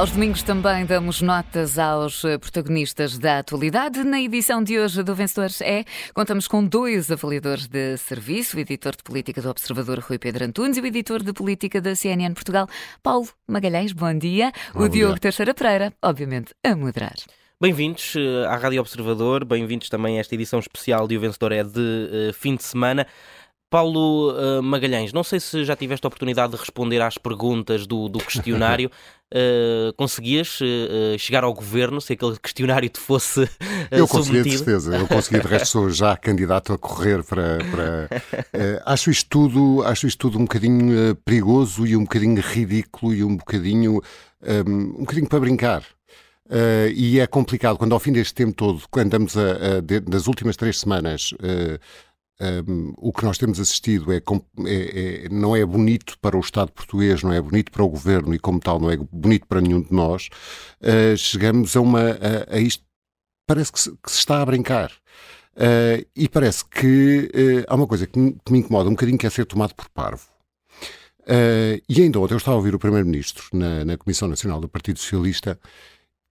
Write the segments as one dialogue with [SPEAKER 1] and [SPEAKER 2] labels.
[SPEAKER 1] Aos domingos também damos notas aos eh, protagonistas da atualidade. Na edição de hoje do Vencedores é, contamos com dois avaliadores de serviço, o editor de política do Observador Rui Pedro Antunes e o editor de política da CNN Portugal, Paulo Magalhães. Bom dia. Bom o dia. Diogo Teixeira Pereira, obviamente, a moderar.
[SPEAKER 2] Bem-vindos eh, à Rádio Observador, bem-vindos também a esta edição especial de O Vencedor é de uh, fim de semana. Paulo uh, Magalhães, não sei se já tiveste a oportunidade de responder às perguntas do, do questionário. Uh, conseguias uh, chegar ao governo se aquele questionário te fosse uh,
[SPEAKER 3] Eu consegui, de certeza. Eu consegui, de resto, sou já candidato a correr para. para acho, isto tudo, acho isto tudo um bocadinho perigoso e um bocadinho ridículo e um bocadinho. Um, um bocadinho para brincar. e é complicado quando, ao fim deste tempo todo, quando andamos a, a de, das últimas três semanas um, o que nós temos assistido é, é, é, não é bonito para o Estado português, não é bonito para o governo e, como tal, não é bonito para nenhum de nós. Uh, chegamos a, uma, a, a isto, parece que se, que se, está a brincar. Uh, e parece que uh, há uma coisa que me, que me, incomoda um bocadinho, que é ser tomado por parvo. e ainda ontem eu estava a ouvir o Primeiro-Ministro na, na Comissão Nacional do Partido Socialista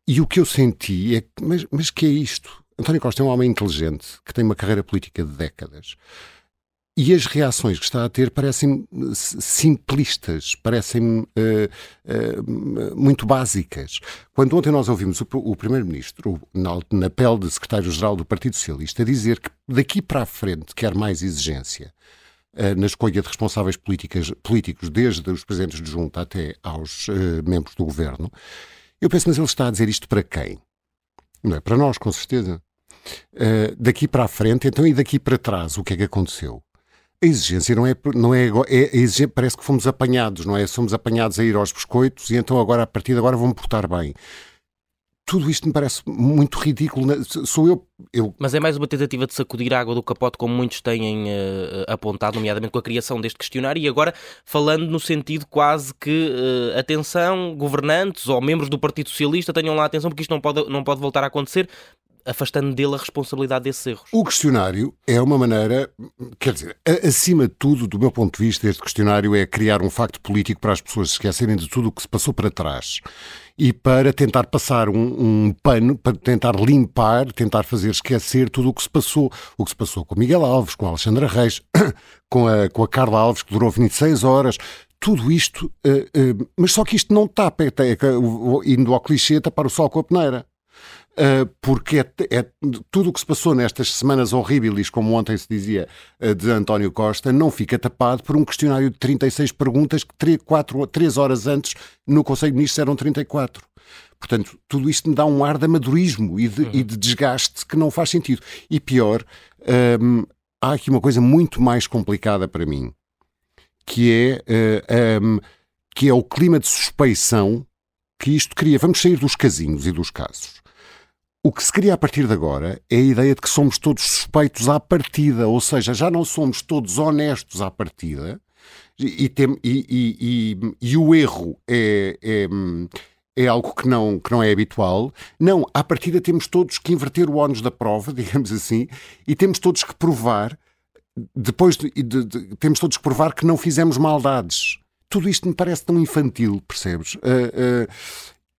[SPEAKER 3] e o que eu senti é que, mas, mas que é isto? António Costa é um homem inteligente que tem uma carreira política de décadas. E as reações que está a ter parecem simplistas, parecem uh, uh, muito básicas. Quando ontem nós ouvimos o, o Primeiro-Ministro, na, na pele de Secretário-Geral do Partido Socialista, dizer que daqui para a frente quer mais exigência uh, na escolha de responsáveis políticos, desde os presidentes de junta até aos membros do governo, eu penso, mas ele está a dizer isto para quem? Não é para nós, com certeza. Uh, daqui para a frente, então, e daqui para trás, o que é que aconteceu? A exigência não é, não é, é exigência, parece que fomos apanhados, não é? Somos apanhados a ir aos biscoitos e então agora, a partir de agora, vão portar bem. Tudo isto me parece muito ridículo. Sou eu, eu.
[SPEAKER 2] Mas é mais uma tentativa de sacudir a água do capote, como muitos têm uh, apontado, nomeadamente com a criação deste questionário, e agora falando no sentido quase que, uh, atenção, governantes ou membros do Partido Socialista tenham lá atenção, porque isto não pode, não pode voltar a acontecer afastando dele a responsabilidade desses erros.
[SPEAKER 3] O questionário é uma maneira, quer dizer, acima de tudo, do meu ponto de vista, este questionário é criar um facto político para as pessoas esquecerem de tudo o que se passou para trás e para tentar passar um, um, pano, para tentar limpar, tentar fazer esquecer tudo o que se passou. O que se passou com Miguel Alves, com a Alexandra Reis, com a, com a Carla Alves, que durou 26 horas. Tudo isto, uh, uh, mas só que isto não tapa, é, é, indo ao clichê, tapar o sol com a peneira. Uh, porque é, é, tudo o que se passou nestas semanas horríveis, como ontem se dizia, uh, de António Costa, não fica tapado por um questionário de 36 perguntas que 3, 4, 3 horas antes no Conselho de Ministros eram 34. Portanto, tudo isto me dá um ar de amadorismo e de, uhum. e de desgaste que não faz sentido. E pior, um, há aqui uma coisa muito mais complicada para mim, que é, que é o clima de suspeição que isto cria. Vamos sair dos casinhos e dos casos. O que se cria a partir de agora é a ideia de que somos todos suspeitos à partida, ou seja, já não somos todos honestos à partida e, tem, e, e, e o erro é, é, é, algo que não, que não é habitual. Não, à partida temos todos que inverter o ónus da prova, digamos assim, e temos todos que provar, depois de, de, de, temos todos que provar que não fizemos maldades. Tudo isto me parece tão infantil, percebes? Uh, uh,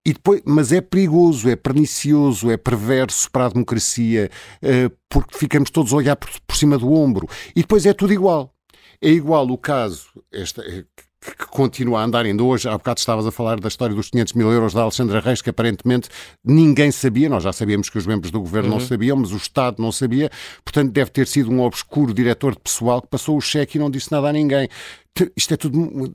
[SPEAKER 3] e depois, mas é perigoso, é pernicioso, é perverso para a democracia, uh, porque ficamos todos a olhar por, por, cima do ombro. E depois é tudo igual. É igual o caso, esta, eh, que continua a andar ainda hoje. Há bocado estavas a falar da história dos 500 mil euros da Alexandra Reis, que aparentemente ninguém sabia. Nós já sabíamos que os membros do governo uhum. não sabiam, mas o Estado não sabia. Portanto, deve ter sido um obscuro diretor de pessoal que passou o cheque e não disse nada a ninguém isto é tudo.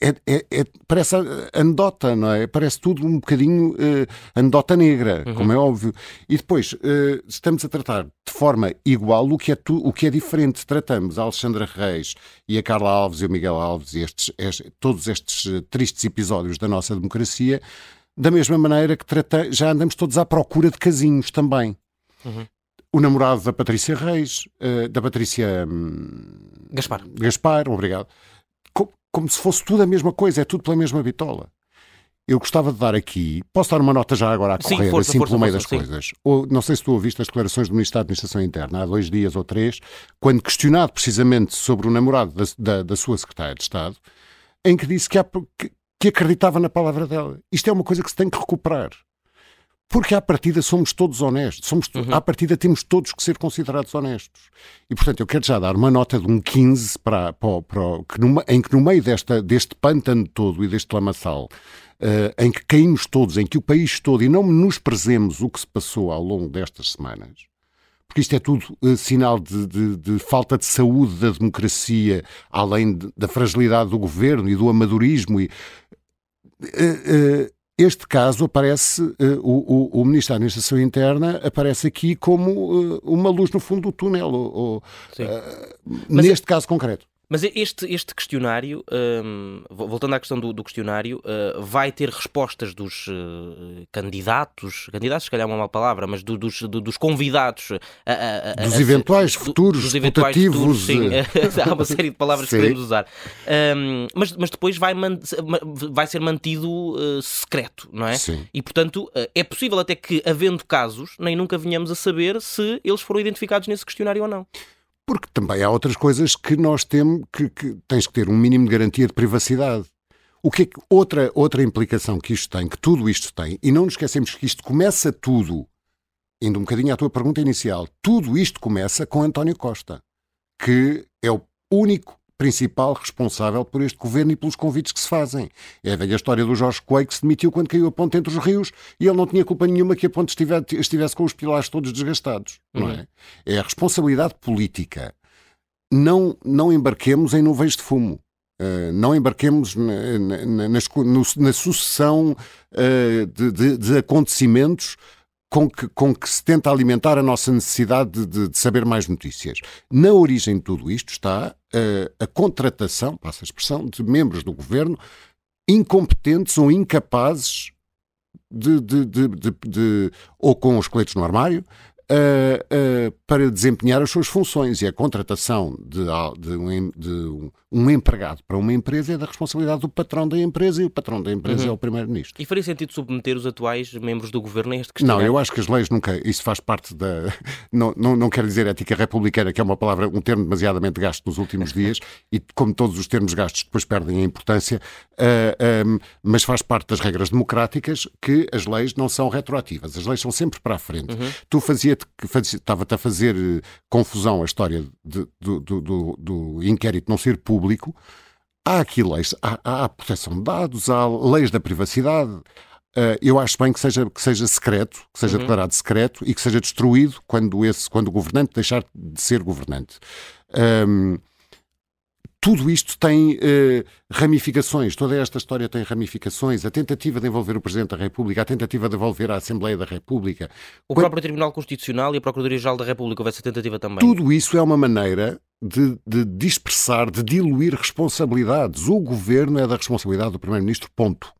[SPEAKER 3] É, é, é, parece anedota, não é? Parece tudo um bocadinho uh, anedota negra, uhum. como é óbvio. E depois, uh, estamos a tratar de forma igual o que é, tu, o que é diferente. Tratamos a Alexandra Reis e a Carla Alves e o Miguel Alves e estes, estes todos estes uh, tristes episódios da nossa democracia da mesma maneira que trata, já andamos todos à procura de casinhos também. Uhum o namorado da Patrícia Reis, uh, da Patrícia um,
[SPEAKER 2] Gaspar.
[SPEAKER 3] Gaspar, obrigado. Como, como, se fosse tudo a mesma coisa, é tudo pela mesma bitola. Eu gostava de dar aqui, posso dar uma nota já agora a correr, sim, força, assim força, pelo meio força, das sim. coisas. Ou, não sei se tu ouviste as declarações do Ministro da Administração Interna há dois dias ou três, quando questionado precisamente sobre o namorado da, da, da sua Secretária de Estado, em que disse que há, que, que acreditava na palavra dela. Isto é uma coisa que se tem que recuperar. Porque à partida somos todos honestos. Somos, uhum. À partida temos todos que ser considerados honestos. E, portanto, eu quero já dar uma nota de um 15 para, para, para que no, em que no meio desta, deste pântano todo e deste lamaçal, uh, em que caímos todos, em que o país todo, e não nos prezemos o que se passou ao longo destas semanas, porque isto é tudo uh, sinal de, de, de, falta de saúde da democracia, além de, da fragilidade do governo e do amadorismo. E, uh, este caso aparece, uh, o, o, o, Ministro da Administração Interna aparece aqui como uh, uma luz no fundo do túnel, ou, uh, neste é... caso concreto.
[SPEAKER 2] Mas este, este questionário, um, voltando à questão do, do questionário, uh, vai ter respostas dos uh, candidatos, candidatos se calhar é uma má palavra, mas do, dos, do, dos convidados.
[SPEAKER 3] A, a, dos eventuais futuros, dos eventuais futuros, sim.
[SPEAKER 2] há uma série de palavras sim. que podemos usar. Um, mas, mas depois vai, man, vai ser mantido uh, secreto, não é?
[SPEAKER 3] Sim.
[SPEAKER 2] E portanto é possível até que, havendo casos, nem nunca venhamos a saber se eles foram identificados nesse questionário ou não.
[SPEAKER 3] Porque também há outras coisas que nós temos que, que tens que ter um mínimo de garantia de privacidade. O que, é que outra, outra implicação que isto tem, que tudo isto tem, e não nos esquecemos que isto começa tudo, indo um bocadinho à tua pergunta inicial, tudo isto começa com António Costa, que é o único principal responsável por este governo e pelos convites que se fazem. É a velha história do Jorge Coelho que se demitiu quando caiu a ponte entre os rios e ele não tinha culpa nenhuma que a ponte estivesse, com os pilares todos desgastados. Não é? é a responsabilidade política. Não, não embarquemos em nuvens de fumo. Uh, não embarquemos na, na, na, na sucessão uh, de, de, de acontecimentos com que, com que se tenta alimentar a nossa necessidade de, de saber mais notícias. Na origem de tudo isto está a contratação, passa a expressão, de membros do governo incompetentes ou incapazes de, de, de, de, ou com os coletes no armário, uh, uh, para desempenhar as suas funções. E a contratação de, de, um, de, um, empregado para uma empresa é da responsabilidade do patrão da empresa e o patrão da empresa uhum. é o primeiro-ministro.
[SPEAKER 2] E faria sentido submeter os atuais membros do governo a este questão?
[SPEAKER 3] Não, eu acho que as leis nunca. Isso faz parte da. Não, não, não quero dizer ética republicana, que é uma palavra, um termo demasiadamente gasto nos últimos dias, e como todos os termos gastos depois perdem a importância, uh, ah, um, mas faz parte das regras democráticas que as leis não são retroativas. As leis são sempre para a frente. Uhum. Tu fazia que estava-te a fazer eh, confusão a história de, do, do, do, inquérito não ser público. Há aqui leis, há, há proteção de dados, há leis da privacidade. Uh, eu acho bem que seja, que seja secreto, que seja uhum. declarado secreto e que seja destruído quando, esse, quando o governante deixar de ser governante. Um, tudo isto tem uh, ramificações, toda esta história tem ramificações. A tentativa de envolver o Presidente da República, a tentativa de envolver a Assembleia da República.
[SPEAKER 2] O Quando... próprio Tribunal Constitucional e a Procuradoria-Geral da República houve essa tentativa também.
[SPEAKER 3] Tudo isso é uma maneira de, de dispersar, de diluir responsabilidades. O governo é da responsabilidade do Primeiro-Ministro, ponto.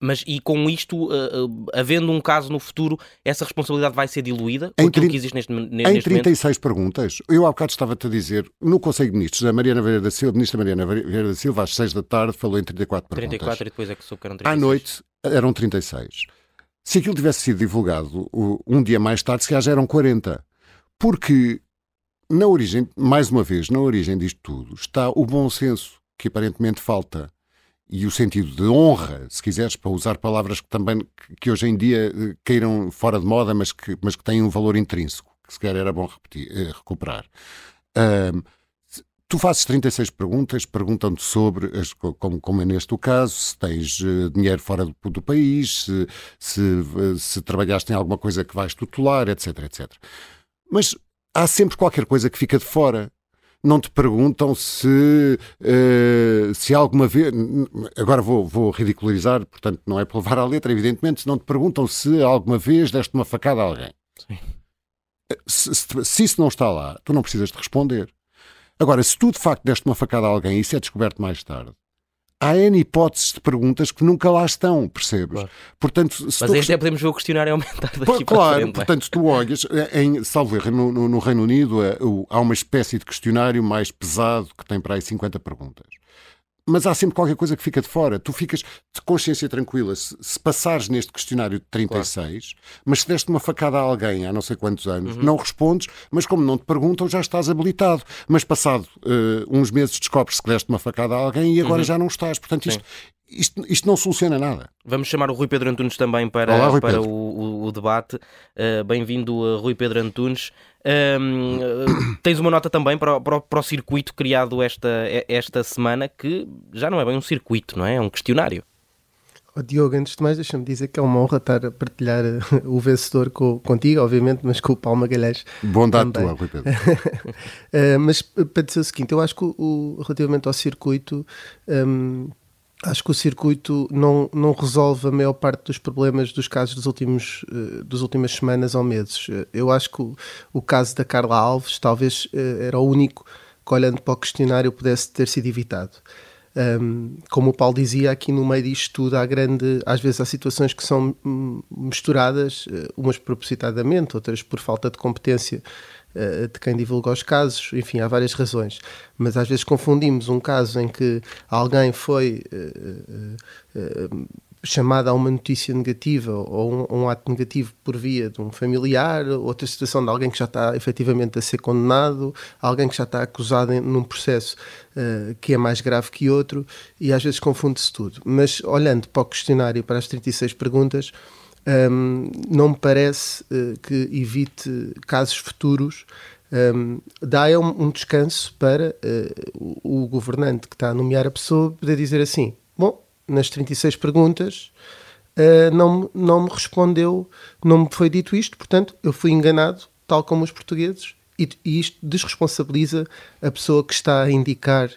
[SPEAKER 2] Mas e com isto, uh, uh, havendo um caso no futuro, essa responsabilidade vai ser diluída? Em, que existe neste, neste
[SPEAKER 3] em 36 momento? perguntas. Eu há bocado estava-te a dizer, no Conselho de Ministros, a Mariana Vieira da Silva, a ministra Mariana Vieira da Silva, às 6 da tarde, falou em 34 perguntas.
[SPEAKER 2] 34 e depois é que soube que eram 36.
[SPEAKER 3] À noite eram 36. Se aquilo tivesse sido divulgado um dia mais tarde, se calhar já eram 40. Porque, na origem, mais uma vez, na origem disto tudo, está o bom senso, que aparentemente falta e o sentido de honra, se quiseres, para usar palavras que também que hoje em dia eh, caíram fora de moda, mas que, mas que têm um valor intrínseco, que se calhar era bom repetir, eh, recuperar. Um, tu fazes 36 perguntas, perguntam-te sobre, as, como, como é neste o caso, se tens uh, dinheiro fora do, do país, se, se, se trabalhaste em alguma coisa que vais tutelar, etc, etc. Mas há sempre qualquer coisa que fica de fora não te perguntam se, uh, se alguma vez. Agora vou, vou ridicularizar, portanto, não é para levar à letra, evidentemente, se não te perguntam se alguma vez deste uma facada a alguém. Sim. Se, se, se, isso não está lá, tu não precisas de responder. Agora, se tu de facto deste uma facada a alguém e isso é descoberto mais tarde, há N hipóteses de perguntas que nunca lá estão, percebes? Claro.
[SPEAKER 2] Portanto, se Mas aí até podemos ver o questionário aumentar daqui
[SPEAKER 3] Claro,
[SPEAKER 2] frente, é?
[SPEAKER 3] portanto, se tu olhas, eh, em, salvo erro, no, no, no Reino Unido há uma espécie de questionário mais pesado que tem para aí 50 perguntas mas há sempre qualquer coisa que fica de fora. Tu ficas de consciência tranquila se, se passares neste questionário de 36, claro. mas se deste uma facada a alguém há não sei quantos anos, uhum. não respondes, mas como não te perguntam, já estás habilitado. Mas passado uh, uns meses descobres que deste uma facada a alguém e agora uhum. já não estás. Portanto, isto, isto, isto não soluciona nada.
[SPEAKER 2] Vamos chamar o Rui Pedro Antunes também para, Olá, Rui para o, o, o, debate. Uh, Bem-vindo, uh, Rui Pedro Antunes. Uh, tens uma nota também para, para, para, o circuito criado esta, esta semana, que já não é bem um circuito, não é? É um questionário.
[SPEAKER 4] Oh, Diogo, antes de mais, deixa-me dizer que é uma honra estar a partilhar o vencedor com, contigo, obviamente, mas com o Paulo Magalhães.
[SPEAKER 3] Bondade também. tua, Rui Pedro.
[SPEAKER 4] mas para dizer o seguinte, eu acho que o, relativamente ao circuito. Um, Acho que o circuito não, não resolve a maior parte dos problemas dos casos dos últimos, uh, das últimas semanas ou meses. Uh, eu acho que o, o, caso da Carla Alves talvez uh, era o único que, olhando para o questionário, pudesse ter sido evitado. Um, como o Paulo dizia, aqui no meio disto tudo há grande, às vezes há situações que são misturadas, umas propositadamente, outras por falta de competência eh, de quem divulga os casos, enfim, há várias razões. Mas às vezes confundimos um caso em que alguém foi uh, uh, chamado a uma notícia negativa ou um, um, ato negativo por via de um familiar, outra situação de alguém que já está efetivamente a ser condenado, alguém que já está acusado em, num processo uh, que é mais grave que outro, e às vezes confunde-se tudo. Mas olhando para o questionário, para as 36 perguntas, um, não me parece uh, que evite casos futuros. Um, dá é um, um, descanso para uh, o, o, governante que está a nomear a pessoa poder dizer assim: Bom, nas 36 perguntas uh, não, não me respondeu, não me foi dito isto, portanto eu fui enganado, tal como os portugueses, e, e isto desresponsabiliza a pessoa que está a indicar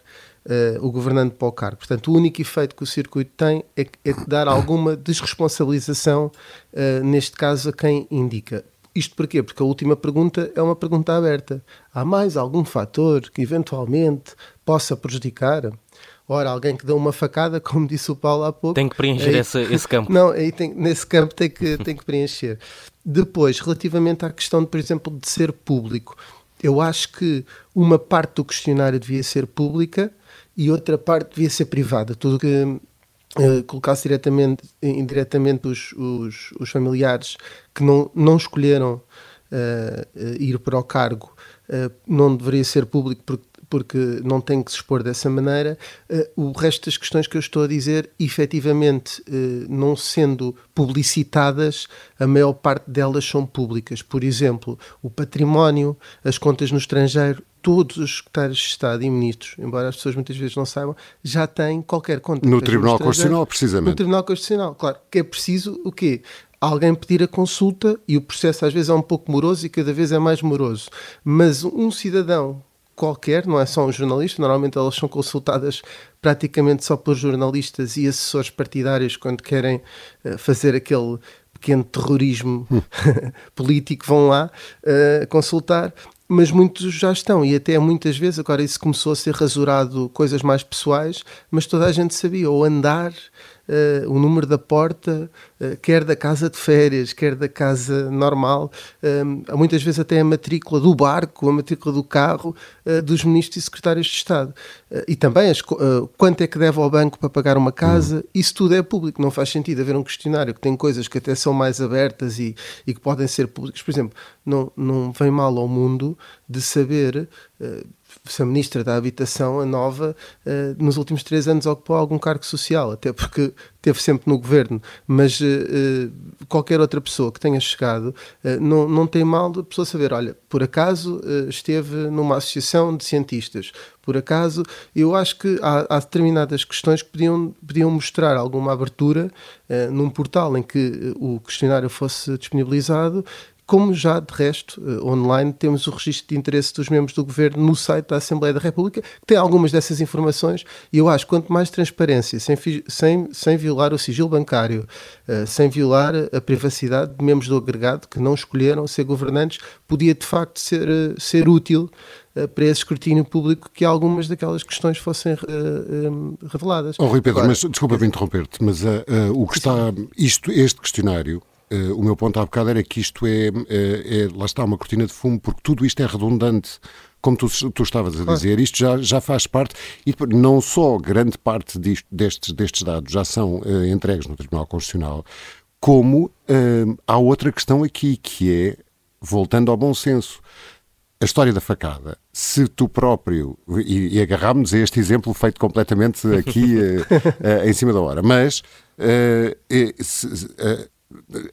[SPEAKER 4] uh, o governante para o cargo. Portanto, o único efeito que o circuito tem é, é dar alguma desresponsabilização, uh, neste caso, a quem indica. Isto porquê? Porque a última pergunta é uma pergunta aberta. Há mais algum fator que eventualmente possa prejudicar? Ora, alguém que deu uma facada, como disse o Paulo há pouco.
[SPEAKER 2] Tem que preencher aí, esse, esse, campo.
[SPEAKER 4] Não, aí tem, nesse campo tem que, tem que preencher. Depois, relativamente à questão, de, por exemplo, de ser público, eu acho que uma parte do questionário devia ser pública e outra parte devia ser privada. Tudo que uh, colocasse diretamente, indiretamente os, os, os, familiares que não, não escolheram uh, ir para o cargo uh, não deveria ser público porque porque não tem que se expor dessa maneira. O resto das questões que eu estou a dizer, efetivamente, não sendo publicitadas, a maior parte delas são públicas. Por exemplo, o património, as contas no estrangeiro, todos os secretários de Estado e ministros, embora as pessoas muitas vezes não saibam, já têm qualquer conta.
[SPEAKER 3] No Tribunal Constitucional, precisamente.
[SPEAKER 4] No Tribunal Constitucional, claro. Que é preciso o quê? alguém pedir a consulta e o processo às vezes é um pouco moroso e cada vez é mais moroso. Mas um cidadão qualquer, não é só um jornalista, normalmente elas são consultadas praticamente só por jornalistas e assessores partidários quando querem uh, fazer aquele pequeno terrorismo hum. político, vão lá uh, consultar mas muitos já estão, e até muitas vezes, agora isso começou a ser rasurado, coisas mais pessoais, mas toda a gente sabia, ou andar, uh, o número da porta, uh, quer da casa de férias, quer da casa normal, uh, muitas vezes até a matrícula do barco, a matrícula do carro dos ministros e secretários de Estado. e também as, quanto é que deve ao banco para pagar uma casa, uhum. isso tudo é público, não faz sentido haver um questionário que tem coisas que até são mais abertas e, e que podem ser públicas. Por exemplo, não, não vem mal ao mundo de saber se a Ministra da Habitação, a nova, uh, nos últimos três anos ocupou algum cargo social, até porque teve sempre no governo, mas uh, qualquer outra pessoa que tenha chegado não, não tem mal de pessoa saber, olha, por acaso esteve numa associação de cientistas, por acaso, eu acho que há, há determinadas questões que podiam, podiam mostrar alguma abertura num portal em que o questionário fosse disponibilizado como já de resto, eh, online, temos o registro de interesse dos membros do governo no site da Assembleia da República, que tem algumas dessas informações, e eu acho que quanto mais transparência, sem, sem, sem violar o sigilo bancário, uh, sem violar a privacidade de membros do agregado que não escolheram ser governantes, podia de facto ser, uh, ser útil uh, para esse escrutínio público que algumas daquelas questões fossem reveladas.
[SPEAKER 3] Oh, Rui Pedro, Agora, mas desculpa-me interromper-te, mas o que está, isto, este questionário Uh, o meu ponto há bocado era que isto é, é, é, lá está, uma cortina de fumo, porque tudo isto é redundante como tu, tu estavas a dizer, isto já, já faz parte, e não só grande parte disto, destes, destes dados já são uh, entregues no Tribunal Constitucional, como uh, há outra questão aqui, que é, voltando ao bom senso, a história da facada, se tu próprio, e, e agarramos a este exemplo feito completamente aqui uh, uh, em cima da hora, mas uh, se,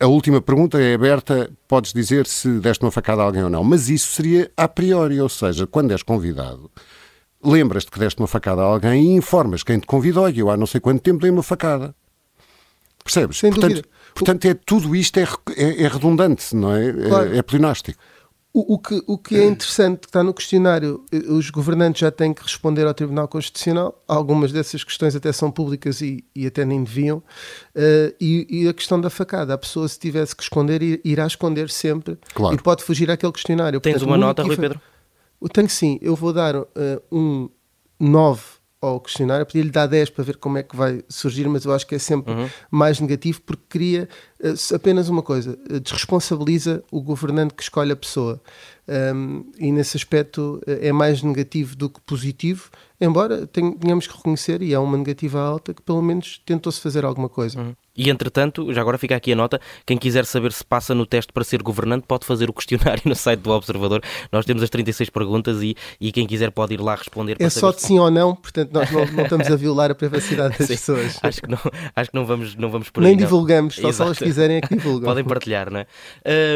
[SPEAKER 3] a última pergunta é aberta, podes dizer se deste uma facada a alguém ou não, mas isso seria a priori, ou seja, quando és convidado, lembras-te que deste uma facada a alguém e informas quem te convidou e eu há não sei quanto tempo dei uma facada. Percebes?
[SPEAKER 4] Sem
[SPEAKER 3] portanto,
[SPEAKER 4] dúvida.
[SPEAKER 3] portanto é, tudo isto é, é, é redundante, não é?
[SPEAKER 4] Claro.
[SPEAKER 3] É, é pleonástico.
[SPEAKER 4] O, o, que, o que é interessante que está no questionário, eh, os governantes já têm que responder ao Tribunal Constitucional. Algumas dessas questões até são públicas e, e até nem deviam. Uh, e, e, a questão da facada, a pessoa se tivesse que esconder, irá esconder sempre
[SPEAKER 3] Claro.
[SPEAKER 4] e pode fugir àquele questionário.
[SPEAKER 2] Tens
[SPEAKER 4] Portanto,
[SPEAKER 2] uma
[SPEAKER 4] o
[SPEAKER 2] nota, Rui Pedro?
[SPEAKER 4] Eu tenho sim, eu vou dar uh, um 9 ao questionário, podia-lhe dar 10 para ver como é que vai surgir, mas eu acho que é sempre
[SPEAKER 2] Uhum.
[SPEAKER 4] mais negativo porque cria se- apenas uma coisa, uh, desresponsabiliza o governante que escolhe a pessoa. Um, e nesse aspecto uh, é mais negativo do que positivo, embora tenha- tenhamos que reconhecer, e é uma negativa alta, que pelo menos tentou-se fazer alguma coisa.
[SPEAKER 2] Uhum. E entretanto, já agora fica aqui a nota: quem quiser saber se passa no teste para ser governante, pode fazer o questionário no site do Observador. Nós temos as 36 perguntas e, e quem quiser pode ir lá responder.
[SPEAKER 4] É só de
[SPEAKER 2] se-
[SPEAKER 4] sim ou não, portanto nós não, não estamos a violar a privacidade das
[SPEAKER 2] Sim.
[SPEAKER 4] pessoas.
[SPEAKER 2] Acho que não, acho que não vamos, não vamos por
[SPEAKER 4] Nem
[SPEAKER 2] aí. não.
[SPEAKER 4] divulgamos, só se elas quiserem é que divulgam.
[SPEAKER 2] Podem partilhar, não é?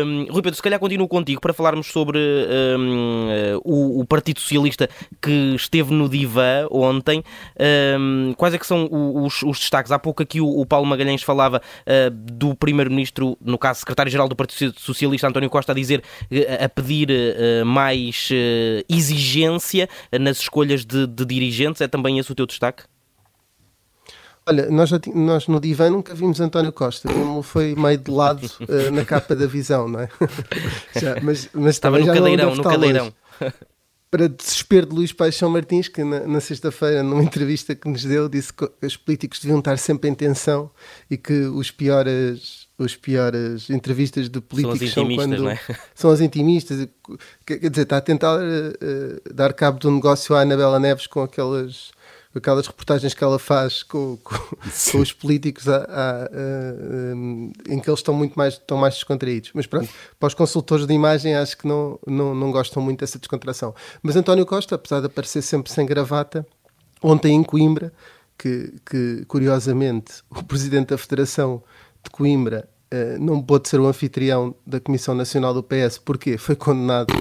[SPEAKER 2] Hum, Rui Pedro, se calhar continuo contigo para falarmos sobre eh, o, o Partido Socialista que esteve no Divã ontem. Hum, quais é que são os, os destaques? Há pouco aqui o, o Paulo Magalhães falava eh, do Primeiro-Ministro, no caso Secretário-Geral do Partido Socialista, António Costa, a dizer, eh, a pedir eh, mais exigência nas escolhas de, de dirigentes. É também esse o teu destaque?
[SPEAKER 4] Olha, nós, já nós no divã nunca vimos António Costa, ele foi meio de lado eh, na capa da visão, não é? Já, mas, mas
[SPEAKER 2] Estava no cadeirão, no cadeirão.
[SPEAKER 4] Para desespero de Luís Paixão Martins, que na, na sexta-feira, numa entrevista que nos deu, disse que os políticos deviam estar sempre em tensão e que os piores, os piores entrevistas de políticos são,
[SPEAKER 2] intimistas,
[SPEAKER 4] quando
[SPEAKER 2] não é?
[SPEAKER 4] são as intimistas. Quer dizer, está a tentar eh, dar cabo do negócio à Anabela Neves com aquelas aquelas reportagens que ela faz com, com, com os políticos a- a- a- em que eles estão muito mais, estão mais descontraídos. Mas pronto, para os consultores de imagem acho que não, não, não gostam muito dessa descontração. Mas António Costa, apesar de aparecer sempre sem gravata, ontem em Coimbra, que, que curiosamente o presidente da Federação de Coimbra eh, não pôde ser o anfitrião da Comissão Nacional do PS, porque foi condenado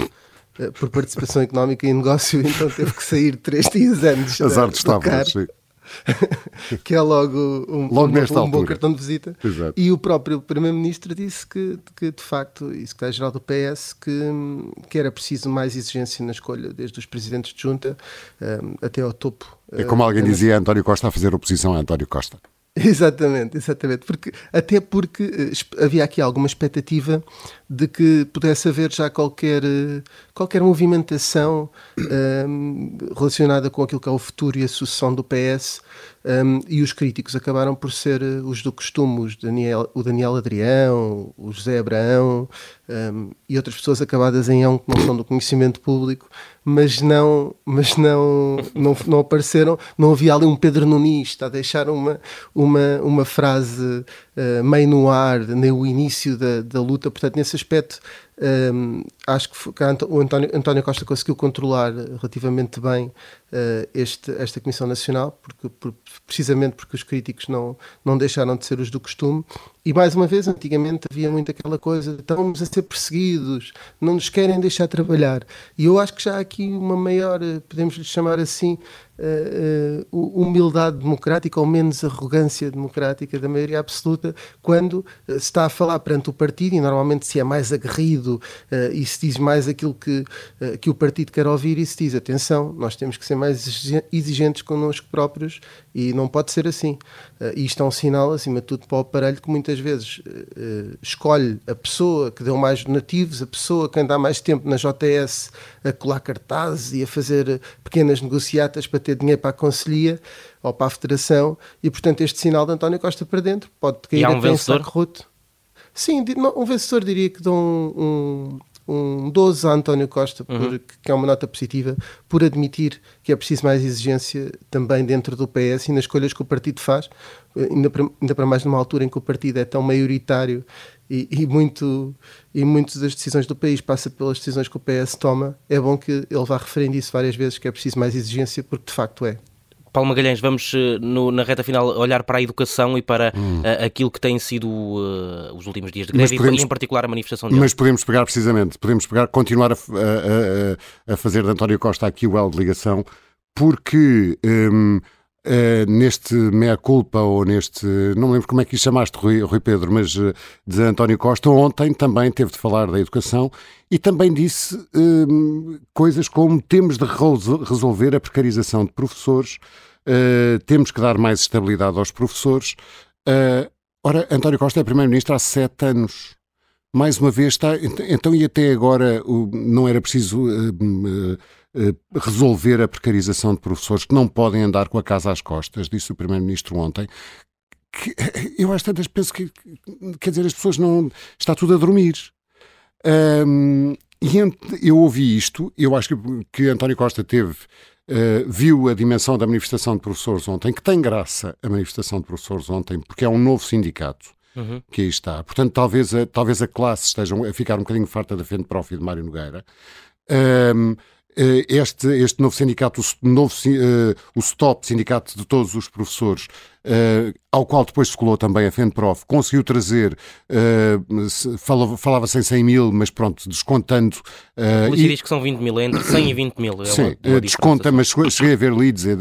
[SPEAKER 4] por participação económica em negócio, então teve que sair três dias antes da- do
[SPEAKER 3] estábulos,
[SPEAKER 4] cargo
[SPEAKER 3] sim.
[SPEAKER 4] que é logo um,
[SPEAKER 3] Logo
[SPEAKER 4] um- um bom cartão de visita.
[SPEAKER 3] Exato.
[SPEAKER 4] E o próprio Primeiro-Ministro disse que, que, de facto, e secretário-geral do PS, que, que era preciso mais exigência na escolha, desde os presidentes de junta hum, até ao topo.
[SPEAKER 3] É como
[SPEAKER 4] eh,
[SPEAKER 3] alguém dizia, António Costa a fazer oposição a António Costa.
[SPEAKER 4] Exatamente, exatamente. Porque, até porque eh, havia aqui alguma expectativa de que pudesse haver já qualquer, eh, qualquer movimentação ehm, relacionada com aquilo que é o futuro e a sucessão do PS. ehm, e os críticos acabaram por ser eh, os do costume, os Daniel, o Daniel Adrião, o José Abraão ehm, e outras pessoas acabadas em ão que não são do conhecimento público, mas não, mas não, não, não apareceram, não havia ali um Pedro Nunes a deixar uma, uma, uma frase eh, meio no ar, nem o início da, da luta, portanto, nesse aspecto ehm, acho que o António, António Costa conseguiu controlar eh, relativamente bem eh, este, esta Comissão Nacional, porque, por- precisamente porque os críticos não, não deixaram de ser os do costume. E mais uma vez, antigamente havia muito aquela coisa: estamos a ser perseguidos, não nos querem deixar trabalhar. E eu acho que já há aqui uma maior, eh, podemos lhe chamar assim, eh, humildade democrática ou menos arrogância democrática da maioria absoluta quando eh, se está a falar perante o partido e normalmente se é mais aguerrido eh, e se diz mais aquilo que, que o partido quer ouvir e se diz atenção, nós temos que ser mais exige- exigentes connosco próprios e não pode ser assim. Eh, e isto é um sinal, acima de tudo, para o aparelho que muitas vezes eh, eh, escolhe a pessoa que deu mais donativos, a pessoa que anda há mais tempo na JS a colar cartazes e a fazer pequenas negociatas para ter dinheiro para a Conselhia ou para a Federação e, portanto, este sinal de António Costa para dentro pode cair
[SPEAKER 2] E há um
[SPEAKER 4] até em
[SPEAKER 2] vencedor?
[SPEAKER 4] saco roto. Sim, um vencedor diria que dão um, um, um 12 a António Costa, por,
[SPEAKER 2] Uhum.
[SPEAKER 4] que é uma nota positiva, por admitir que é preciso mais exigência também dentro do PS e nas escolhas que o partido faz, eh, ainda para, ainda para mais numa altura em que o partido é tão maioritário e, e muito e muitas das decisões do país passa pelas decisões que o PS toma, é bom que ele vá referindo isso várias vezes, que é preciso mais exigência, porque de facto é.
[SPEAKER 2] Paulo Magalhães, vamos eh, no- na reta final olhar para a educação e para eh, aquilo que têm sido eh, os últimos dias de greve e-
[SPEAKER 3] podemos-
[SPEAKER 2] e, em particular, a manifestação de
[SPEAKER 3] Mas podemos pegar precisamente, podemos pegar, continuar a, a- a- a fazer de António Costa aqui o elo de ligação, porque hum, eh, neste meia-culpa ou neste, não me lembro como é que chamaste, Rui, Rui Pedro, mas eh, de António Costa, ontem também teve de falar da educação e também disse hum, coisas como temos de resol- resolver a precarização de professores, eh, temos que dar mais estabilidade aos professores. Ora, António Costa é Primeiro-Ministro há sete anos mais uma vez está. ent- Então, e até agora não era preciso eh, resolver a precarização de professores que não podem andar com a casa às costas, disse o Primeiro-Ministro ontem. Que, eh, eu às tantas penso que, quer dizer, as pessoas não. Está tudo a dormir. Hum, e eu ouvi isto, eu acho que, que António Costa teve. eh, viu a dimensão da manifestação de professores ontem, que tem graça a manifestação de professores ontem, porque é um novo sindicato
[SPEAKER 2] Uhum.
[SPEAKER 3] que aí está. Portanto, talvez a, talvez a classe esteja a ficar um bocadinho farta da frente prof e de Mário Nogueira. Este, este novo sindicato, o, novo, eh, o STOP, Sindicato de Todos os Professores, eh, ao qual depois se colou também a FENPROF, conseguiu trazer, eh, falava- falava-se em 100 mil, mas pronto, descontando. eh,
[SPEAKER 2] polícia
[SPEAKER 3] e-
[SPEAKER 2] diz que são 20 mil, entre 100 e 20 mil. É
[SPEAKER 3] Sim,
[SPEAKER 2] uma,
[SPEAKER 3] eh, desconta, mas cheguei- a ver leads, eh,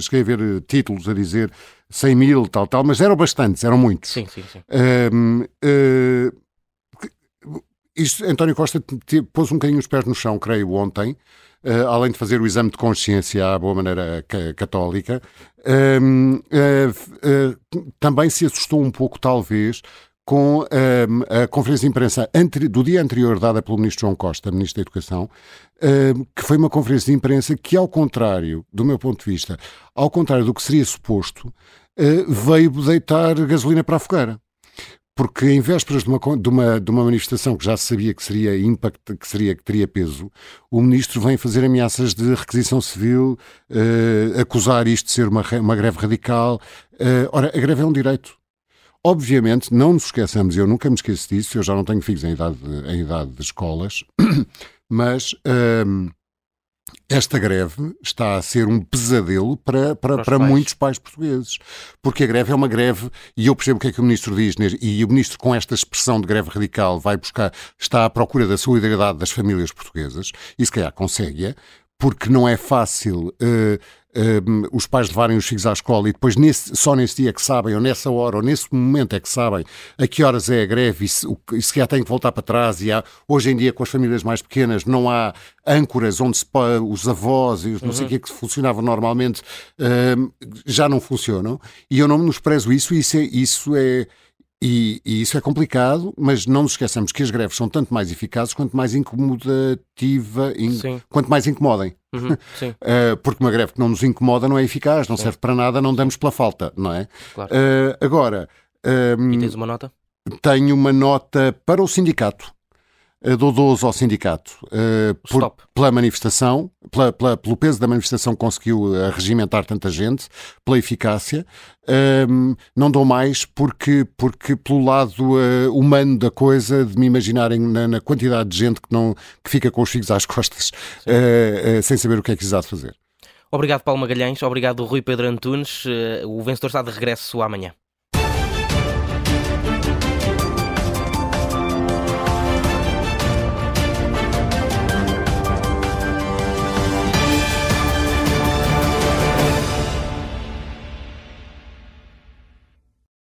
[SPEAKER 3] cheguei a ver eh, títulos a dizer 100 mil, tal, tal, mas eram bastantes, eram muitos.
[SPEAKER 2] Sim, sim, sim.
[SPEAKER 3] Eh, isto, António Costa pôs um bocadinho os pés no chão, creio, ontem, eh, além de fazer o exame de consciência à boa maneira ca- católica, eh, também se assustou um pouco, talvez, com ahm, a conferência de imprensa do dia anterior dada pelo Ministro João Costa, Ministro da Educação, ahm, que foi uma conferência de imprensa que, ao contrário, do meu ponto de vista, ao contrário do que seria suposto, eh, veio deitar gasolina para a fogueira porque em vésperas de uma, de uma, de uma manifestação que já se sabia que seria impact, que seria que teria peso, o ministro vem fazer ameaças de requisição civil, eh, acusar isto de ser uma, uma greve radical. Eh, ora, a greve é um direito. Obviamente, não nos esqueçamos, eu nunca me esqueço disso, eu já não tenho filhos em idade, de- em idade de escolas, mas ehm, esta greve está a ser um pesadelo para, para,
[SPEAKER 2] Para
[SPEAKER 3] para
[SPEAKER 2] pais.
[SPEAKER 3] muitos pais portugueses. Porque a greve é uma greve, e eu percebo o que é que o ministro diz, e o ministro, com esta expressão de greve radical, vai buscar, está à procura da solidariedade das famílias portuguesas, e se calhar consegue-a, porque não é fácil eh, eh, os pais levarem os filhos à escola e depois nesse- só nesse dia que sabem, ou nessa hora, ou nesse momento é que sabem a que horas é a greve e se, o e se calhar têm que voltar para trás. E há, hoje em dia, com as famílias mais pequenas, não há âncoras onde se, os avós e os não sei o que que funcionavam normalmente eh, já não funcionam. E eu não menosprezo isso, isso é. Isso é e, e isso é complicado, mas não nos esqueçamos que as greves são tanto mais eficazes quanto mais incomodativa, in-
[SPEAKER 2] Sim.
[SPEAKER 3] quanto mais incomodem.
[SPEAKER 2] Uhum, sim,
[SPEAKER 3] Uh, porque uma greve que não nos incomoda não é eficaz, não serve para nada, não damos pela falta, não é?
[SPEAKER 2] claro.
[SPEAKER 3] Uh, agora, um,
[SPEAKER 2] E tens uma nota?
[SPEAKER 3] tenho uma nota para o sindicato. Dou 12 ao sindicato uh, por- pela manifestação, pela- pela- pelo peso da manifestação que conseguiu uh, regimentar tanta gente, pela eficácia. Um, não dou mais porque, porque pelo lado uh, humano da coisa, de me imaginarem na, na quantidade de gente que, não, que fica com os filhos às costas uh, sem saber o que é que lhes há de fazer.
[SPEAKER 2] Obrigado, Paulo Magalhães. Obrigado, Rui Pedro Antunes. Eh, O vencedor está de regresso amanhã.